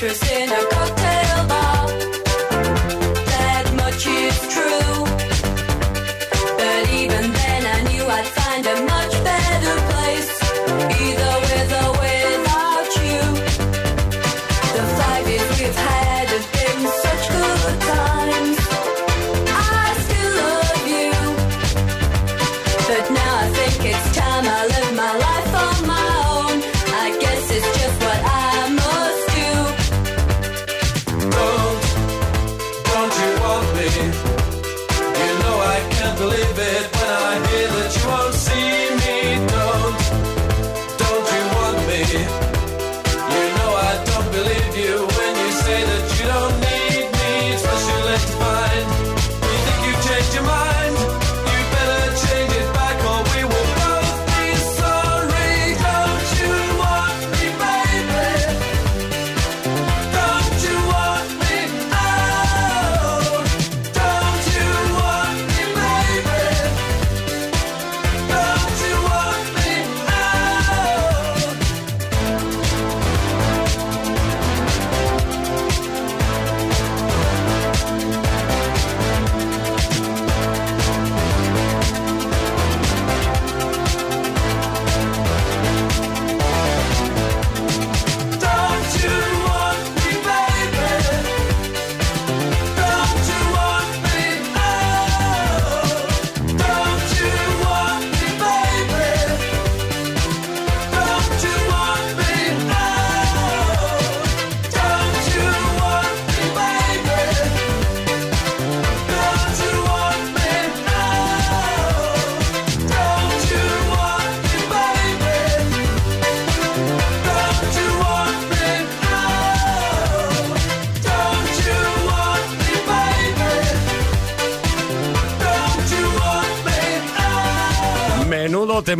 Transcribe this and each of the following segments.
interest in a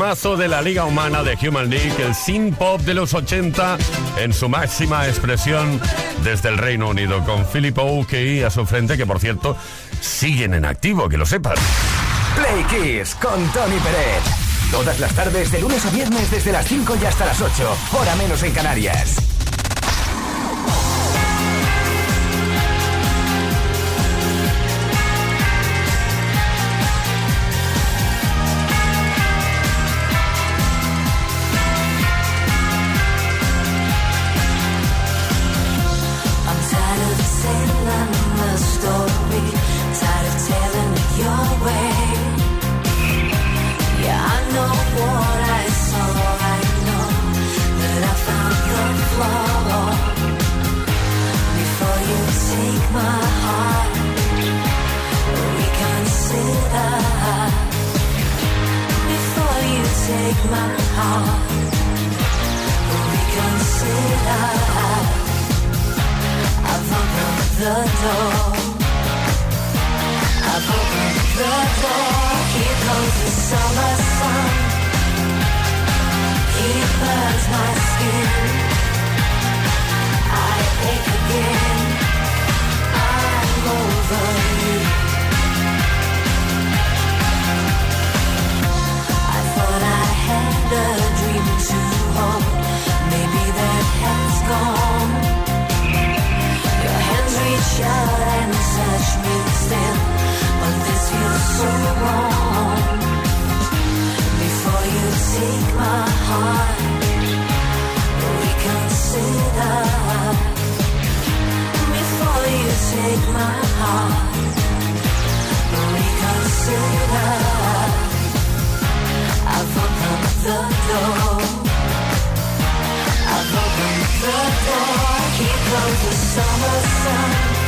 temazo de la Liga Humana de Human League, el synth pop de los 80 en su máxima expresión desde el Reino Unido, con Philip Oakey a su frente, que por cierto siguen en activo, que lo sepas. Play Kiss con Tony Pérez. Todas las tardes, de lunes a viernes, desde las 5 y hasta las 8, hora menos en Canarias. take my heart. Reconsider. I've opened the door. I've opened the door. Here goes the summer sun. He burns my skin. I ache again. I'm over you. and touch me still, but this feels so wrong. Before you take my heart, reconsider. Before you take my heart, reconsider. I've opened the door. I've opened the door. The summer sun.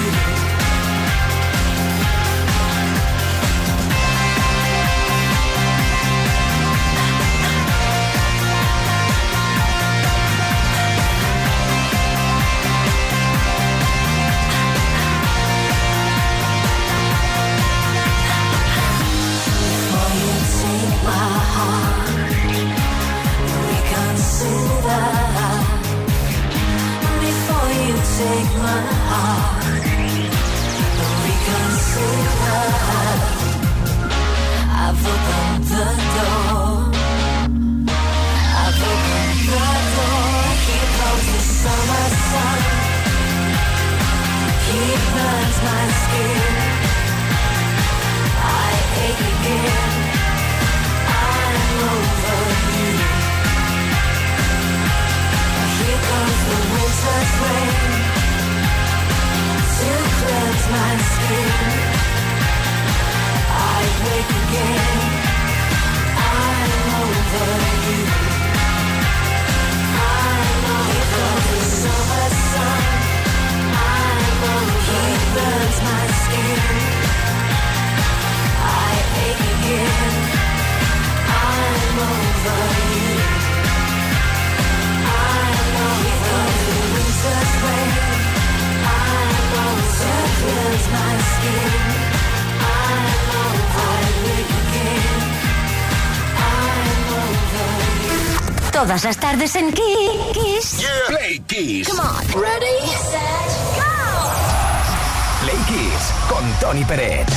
Todas las tardes en Kiss. Play Kiss. Come on. Ready, set, go. Play Kiss con Tony Pérez.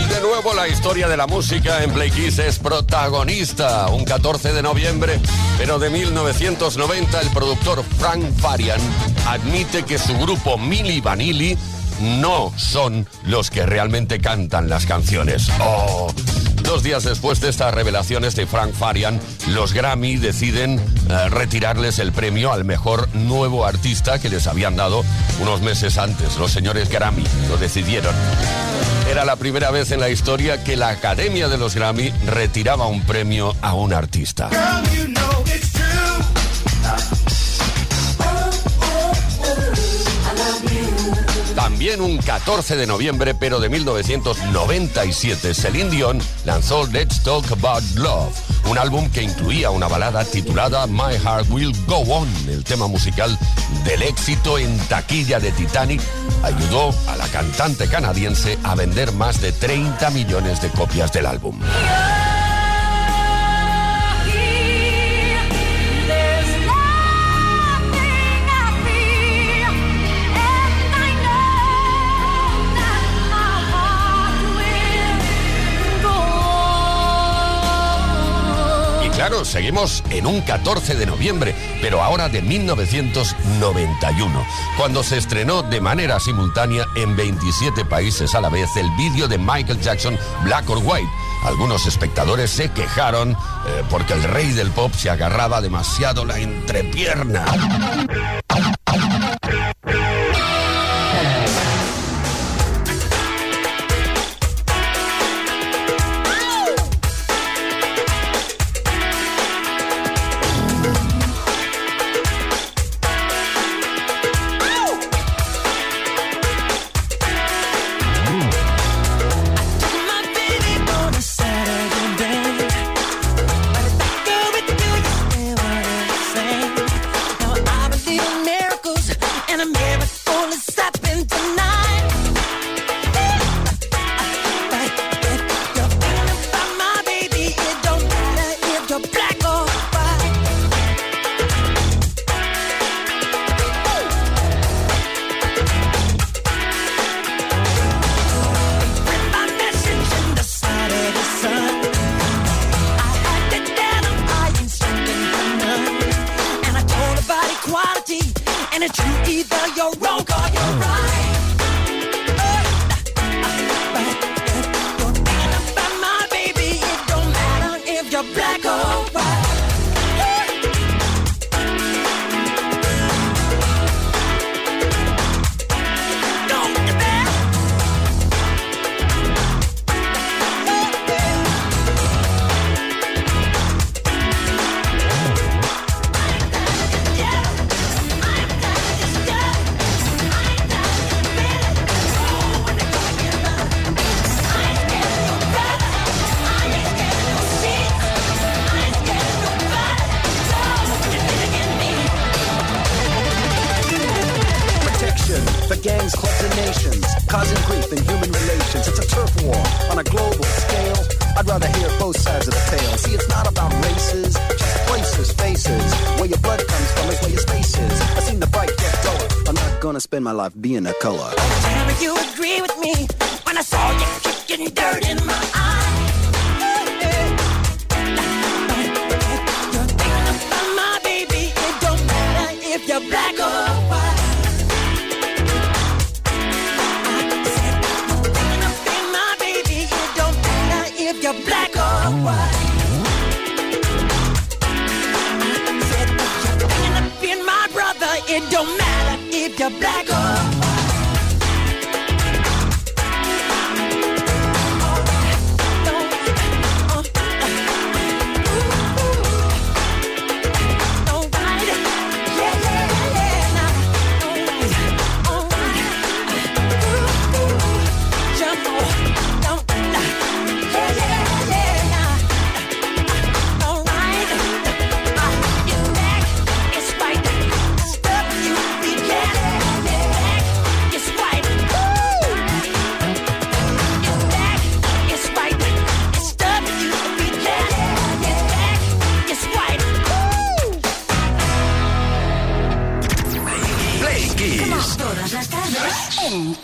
Y de nuevo la historia de la música en Play Kiss es protagonista. Un 14 de noviembre, pero de 1990, el productor Frank Farian admite que su grupo Milli Vanilli no son los que realmente cantan las canciones. Oh. Dos días después de estas revelaciones de Frank Farian, los Grammy deciden eh, retirarles el premio al mejor nuevo artista que les habían dado unos meses antes. Los señores Grammy lo decidieron. Era la primera vez en la historia que la Academia de los Grammy retiraba un premio a un artista. También un 14 de noviembre, pero de 1997, Celine Dion lanzó Let's Talk About Love, un álbum que incluía una balada titulada My Heart Will Go On. El tema musical del éxito en taquilla de Titanic ayudó a la cantante canadiense a vender más de 30 millones de copias del álbum. Seguimos en un 14 de noviembre, pero ahora de 1991, cuando se estrenó de manera simultánea en 27 países a la vez el vídeo de Michael Jackson Black or White. Algunos espectadores se quejaron eh, porque el rey del pop se agarraba demasiado la entrepierna. Spend my life being a color. You agree with me when I saw you kicking dirt in my. en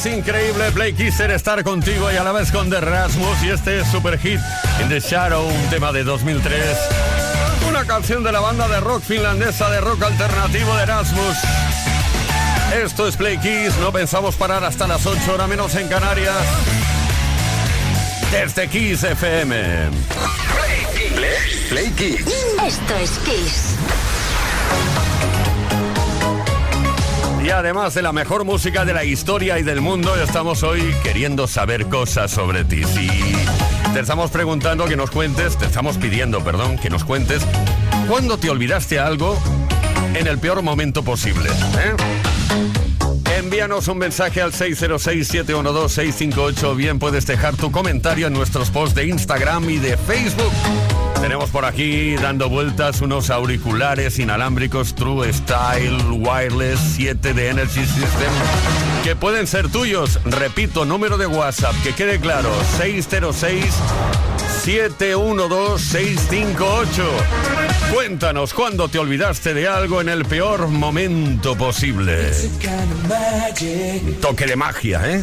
es increíble Blake Kisser estar contigo y a la vez con The Rasmus y este es super hit In The Shadow, un tema de 2003. Una canción de la banda de rock finlandesa de rock alternativo de Erasmus. Esto es Play Kiss, no pensamos parar hasta las 8 horas menos en Canarias. Desde Kiss FM. Play, Play, Play Kiss. Esto es Kiss ya además de la mejor música de la historia y del mundo, estamos hoy queriendo saber cosas sobre ti. Si te estamos preguntando que nos cuentes, te estamos pidiendo, perdón, que nos cuentes cuándo te olvidaste algo en el peor momento posible. ¿eh? Envíanos un mensaje al 606-712-658. Bien, puedes dejar tu comentario en nuestros posts de Instagram y de Facebook. Tenemos por aquí dando vueltas unos auriculares inalámbricos True Style Wireless 7 de Energy System que pueden ser tuyos. Repito, número de WhatsApp, que quede claro, 606 712-658. Cuéntanos cuándo te olvidaste de algo en el peor momento posible. Toque de magia, ¿eh?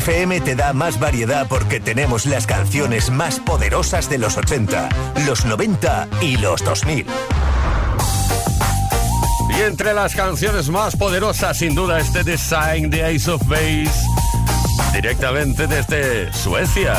FM te da más variedad porque tenemos las canciones más poderosas de los 80, los 90 y los 2000. Y entre las canciones más poderosas, sin duda, este Design de Ace of Base, directamente desde Suecia.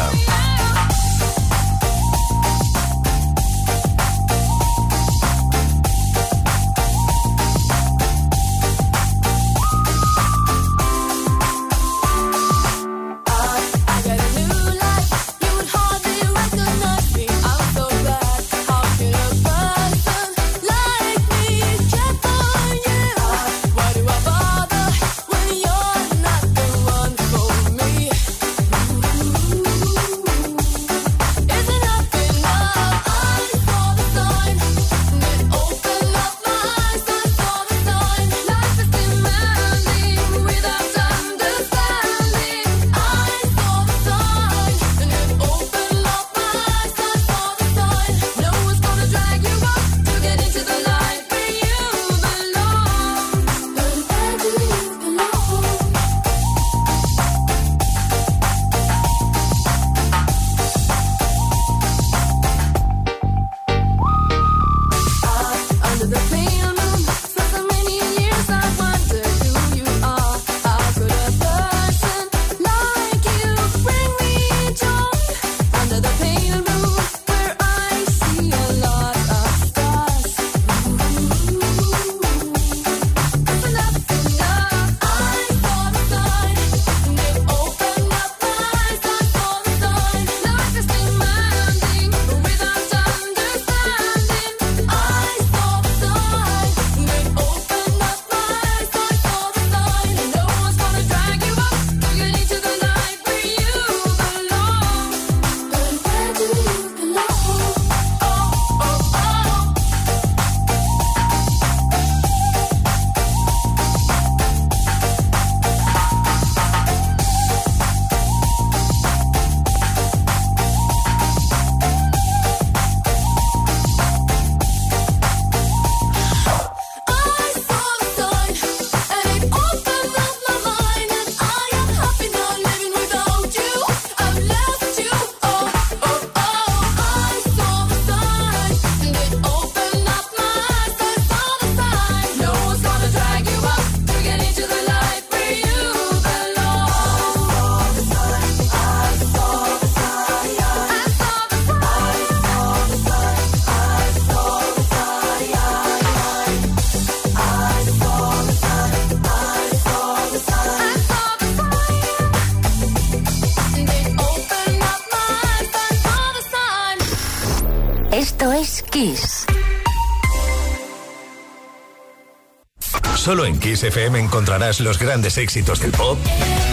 Solo en Kiss FM encontrarás los grandes éxitos del pop,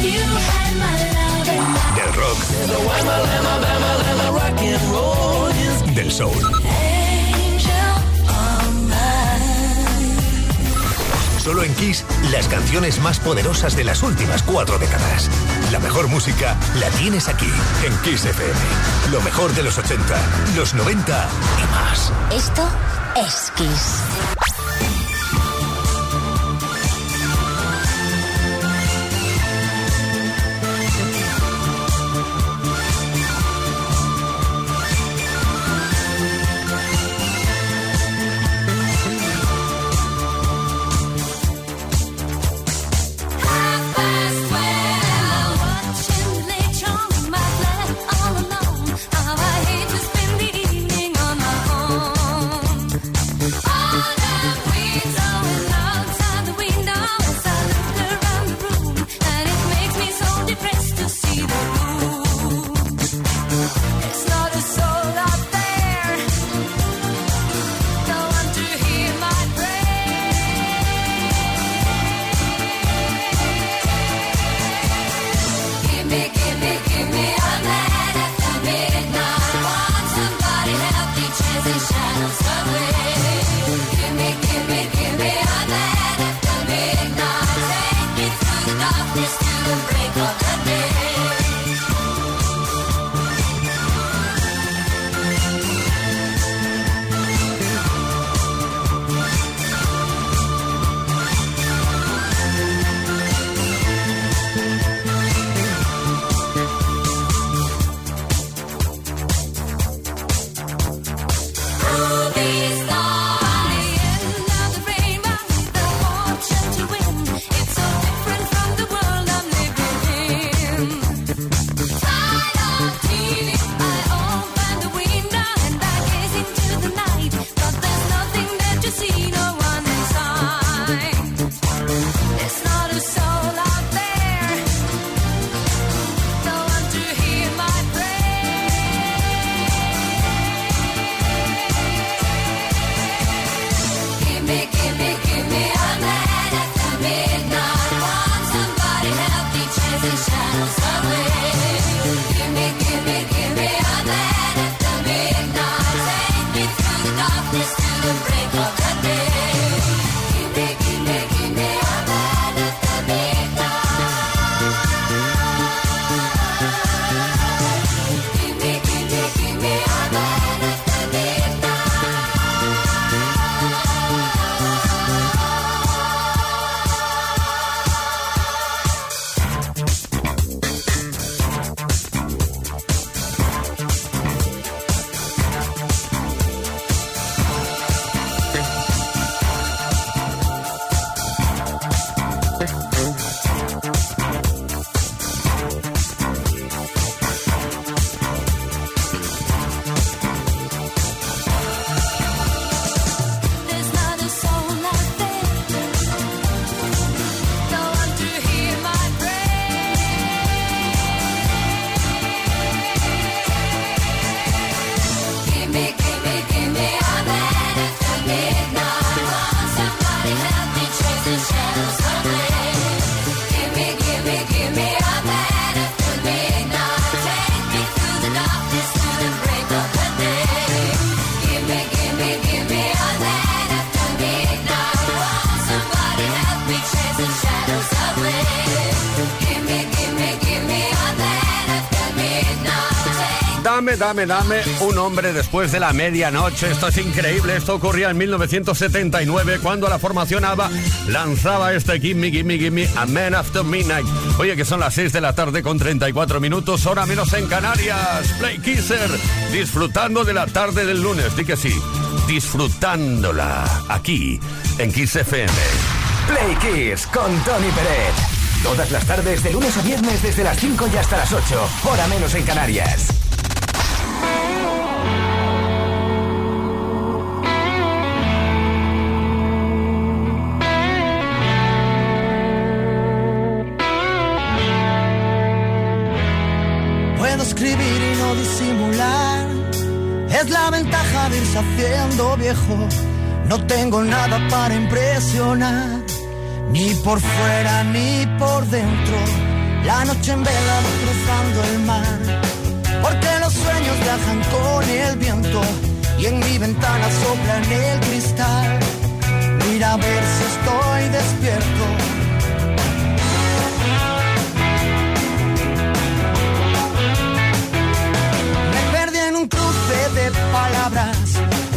del rock, del soul. Solo en Kiss, las canciones más poderosas de las últimas cuatro décadas. La mejor música la tienes aquí, en Kiss FM. Lo mejor de los 80, los 90 y más. Esto es Kiss. Dame, dame, dame un hombre después de la medianoche. Esto es increíble. Esto ocurría en 1979 cuando la formación ABBA lanzaba este Gimme, Gimme, Gimme a Man After Midnight. Oye, que son las 6 de la tarde con 34 minutos, hora menos en Canarias. Play Kisser, disfrutando de la tarde del lunes. Di sí, disfrutándola aquí en Kiss FM. Play Kiss con Tony Pérez. Todas las tardes, de lunes a viernes, desde las 5 y hasta las 8, hora menos en Canarias. Disimular. Es la ventaja de irse haciendo viejo. No tengo nada para impresionar. Ni por fuera ni por dentro. La noche en vela cruzando el mar. Porque los sueños viajan con el viento. Y en mi ventana sopla en el cristal. Mira a ver si estoy despierto. Palabras.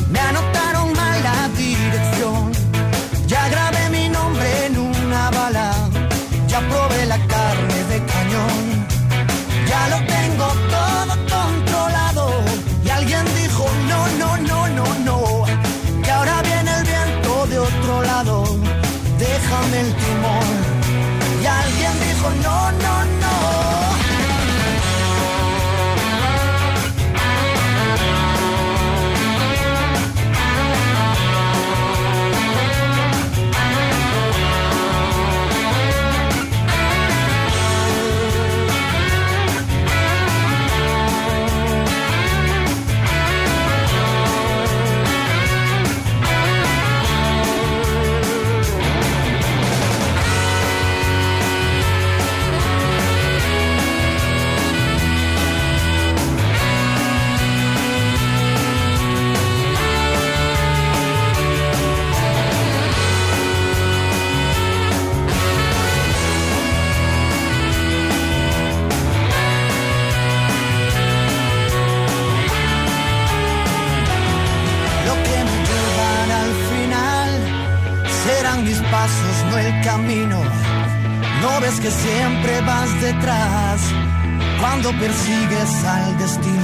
Al destino.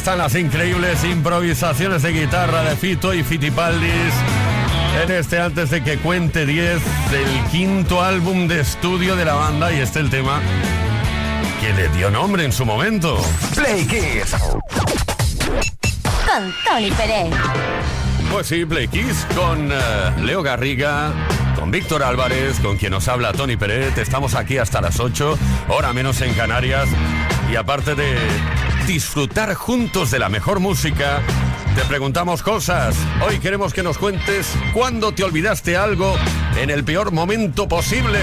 Están las increíbles improvisaciones de guitarra de Fito y Fitipaldis en este antes de que cuente 10 del quinto álbum de estudio de la banda y este el tema que le dio nombre en su momento. Play Kiss. Con Tony Pérez. Pues sí, Play Kiss con eh, Leo Garriga, con Víctor Álvarez, con quien nos habla Tony Pérez. Estamos aquí hasta las 8, hora menos en Canarias. Y aparte de disfrutar juntos de la mejor música, te preguntamos cosas. Hoy queremos que nos cuentes cuándo te olvidaste algo en el peor momento posible.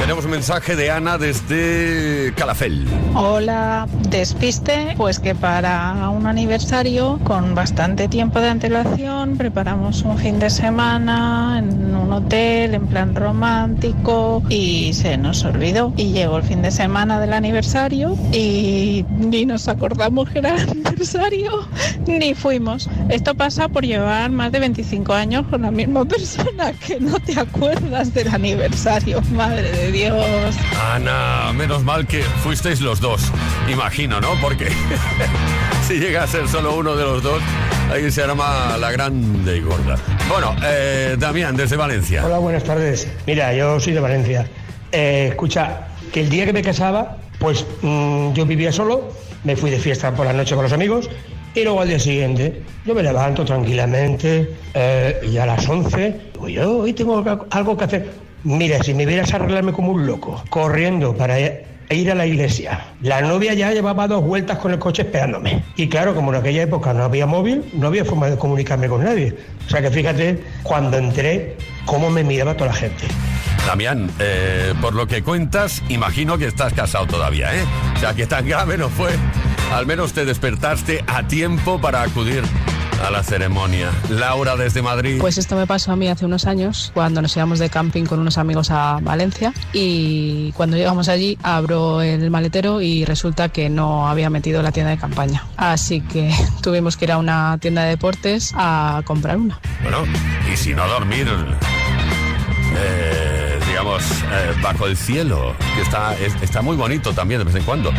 Tenemos un mensaje de Ana desde Calafel. Hola, despiste, pues que para un aniversario con bastante tiempo de antelación preparamos un fin de semana en un hotel en plan romántico y se nos olvidó y llegó el fin de semana del aniversario y ni nos acordamos que era aniversario ni fuimos. Esto pasa por llevar más de 25 años con la misma persona que no te acuerdas del aniversario, madre de Dios. Ana, menos mal que fuisteis los dos, imagino, ¿no? Porque si llega a ser solo uno de los dos, ahí se arma la grande y gorda. Bueno, eh, Damián, desde Valencia. Hola, buenas tardes. Mira, yo soy de Valencia. Eh, escucha, que el día que me casaba, pues mm, yo vivía solo, me fui de fiesta por la noche con los amigos y luego al día siguiente yo me levanto tranquilamente eh, y a las 11 digo yo hoy tengo algo- algo que hacer. Mira, si me vieras arreglarme como un loco, corriendo para e- ir a la iglesia. La novia ya llevaba dos vueltas con el coche esperándome. Y claro, como en aquella época no había móvil, no había forma de comunicarme con nadie. O sea que fíjate, cuando entré, cómo me miraba toda la gente. Damián, eh, por lo que cuentas, imagino que estás casado todavía, ¿eh? O sea, que tan grave no fue. Al menos te despertaste a tiempo para acudir a la ceremonia. Laura desde Madrid. Pues esto me pasó a mí hace unos años cuando nos íbamos de camping con unos amigos a Valencia y cuando llegamos allí abro el maletero y resulta que no había metido la tienda de campaña. Así que tuvimos que ir a una tienda de deportes a comprar una. Bueno, y si no dormir, eh, digamos, eh, bajo el cielo, que está, es- está muy bonito también de vez en cuando.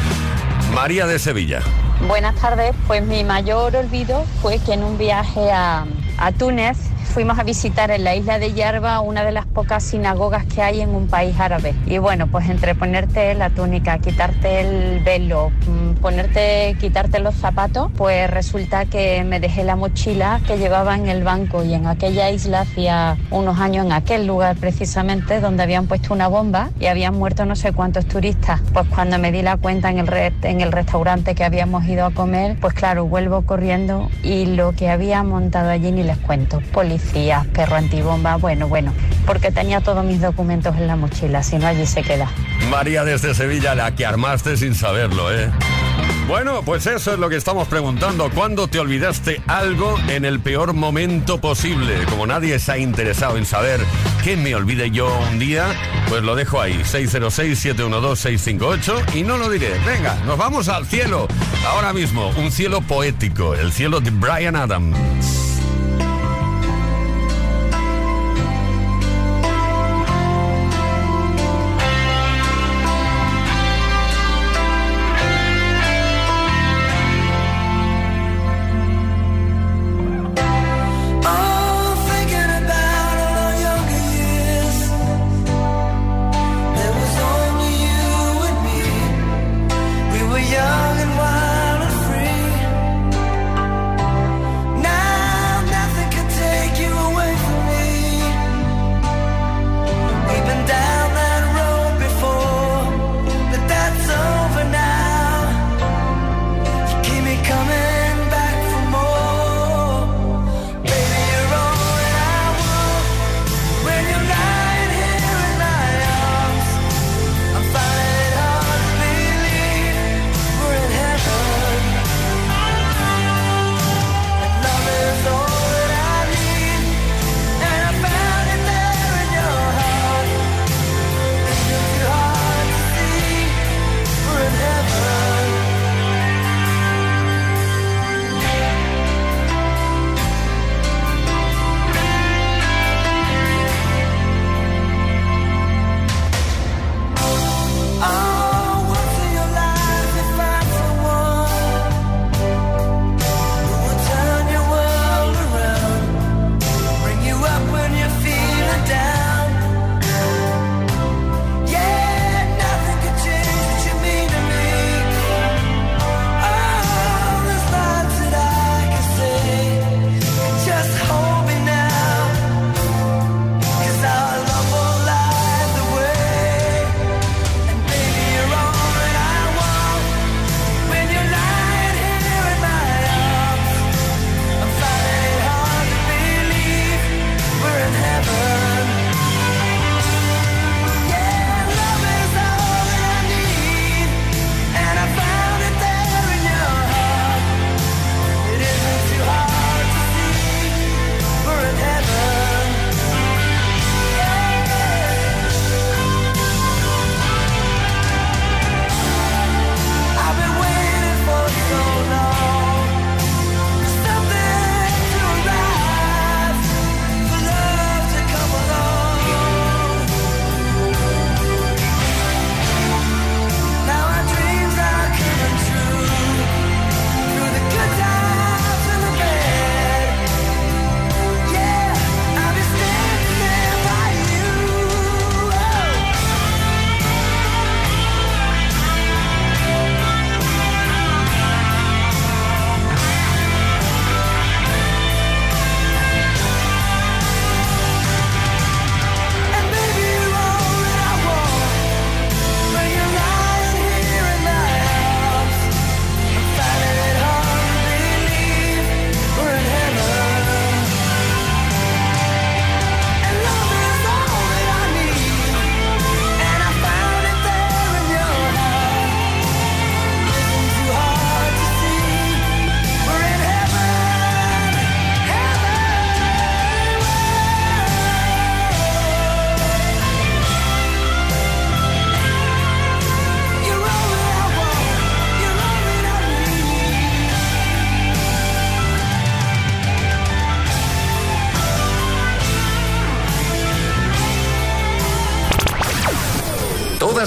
María de Sevilla. Buenas tardes, pues mi mayor olvido fue que en un viaje a, a Túnez fuimos a visitar en la isla de Yerba una de las pocas sinagogas que hay en un país árabe. Y bueno, pues entre ponerte la túnica, quitarte el velo, mm, ponerte, quitarte los zapatos, pues resulta que me dejé la mochila que llevaba en el banco y en aquella isla hacía unos años, en aquel lugar precisamente, donde habían puesto una bomba y habían muerto no sé cuántos turistas. Pues cuando me di la cuenta en el, re- en el restaurante que habíamos ido a comer, pues claro, vuelvo corriendo y lo que había montado allí ni les cuento. Policías, perro antibomba, bueno, bueno, porque tenía todos mis documentos en la mochila, si no allí se queda. María desde Sevilla, la que armaste sin saberlo, ¿eh? Bueno, pues eso es lo que estamos preguntando. ¿Cuándo te olvidaste algo en el peor momento posible? Como nadie se ha interesado en saber qué me olvide yo un día, pues lo dejo ahí. 606-712-658 y no lo diré. Venga, nos vamos al cielo. Ahora mismo, un cielo poético, el cielo de Brian Adams.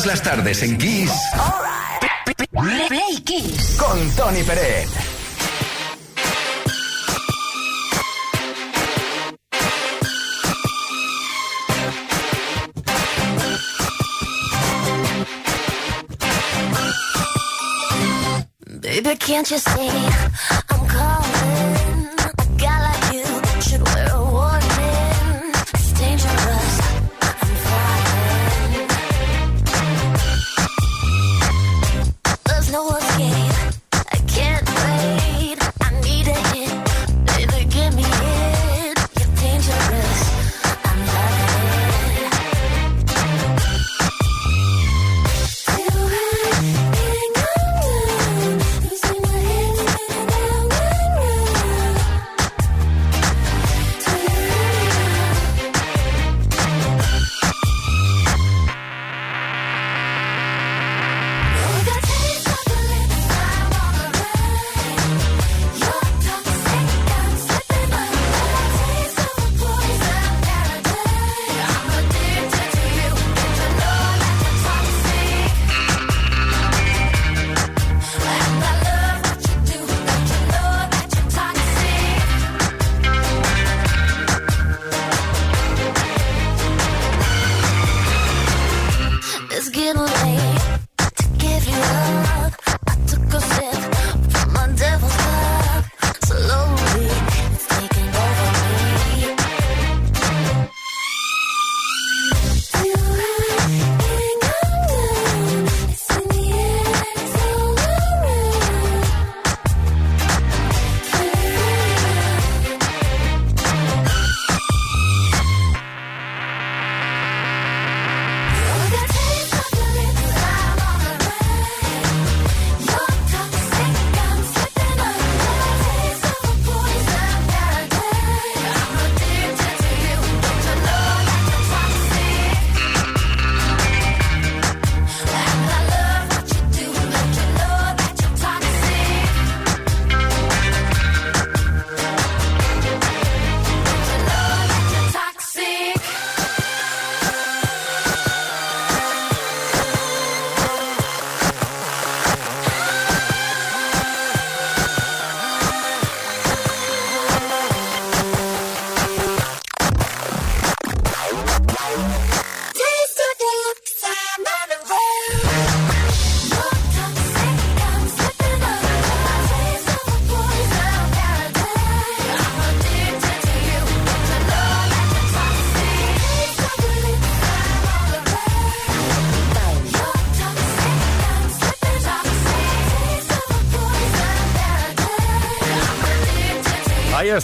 Todas las tardes en Kiss. Play Kiss. Con Tony Pérez. Baby, can't you see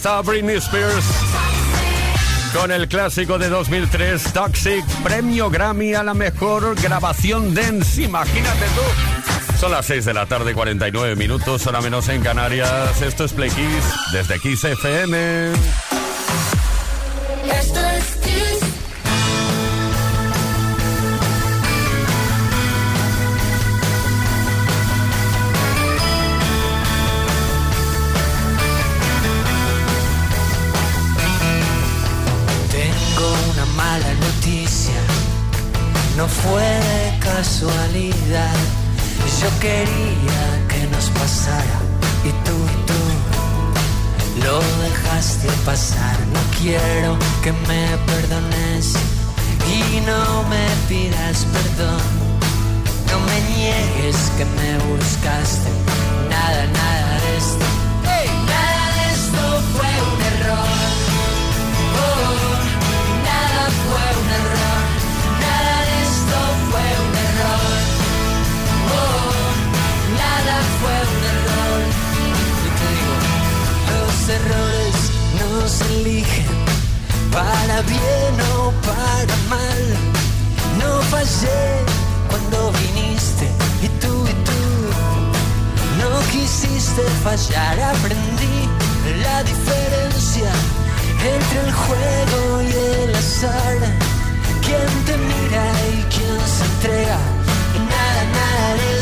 está Britney Spears con el clásico de 2003, Toxic, premio Grammy a la mejor grabación dance. Imagínate tú. Son las 6 de la tarde, 49 minutos, hora menos en Canarias. Esto es Play Kiss desde Kiss FM. Quería que nos pasara y tú y tú lo dejaste pasar. No quiero que me perdones y no me pidas perdón. No me niegues que me buscaste. Nada, nada de esto. Errores no se eligen para bien o para mal. No fallé cuando viniste y tú y tú no quisiste fallar. Aprendí la diferencia entre el juego y el azar. Quién te mira y quién se entrega. Y nada, nada de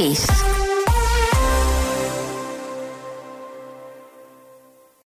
Kiss.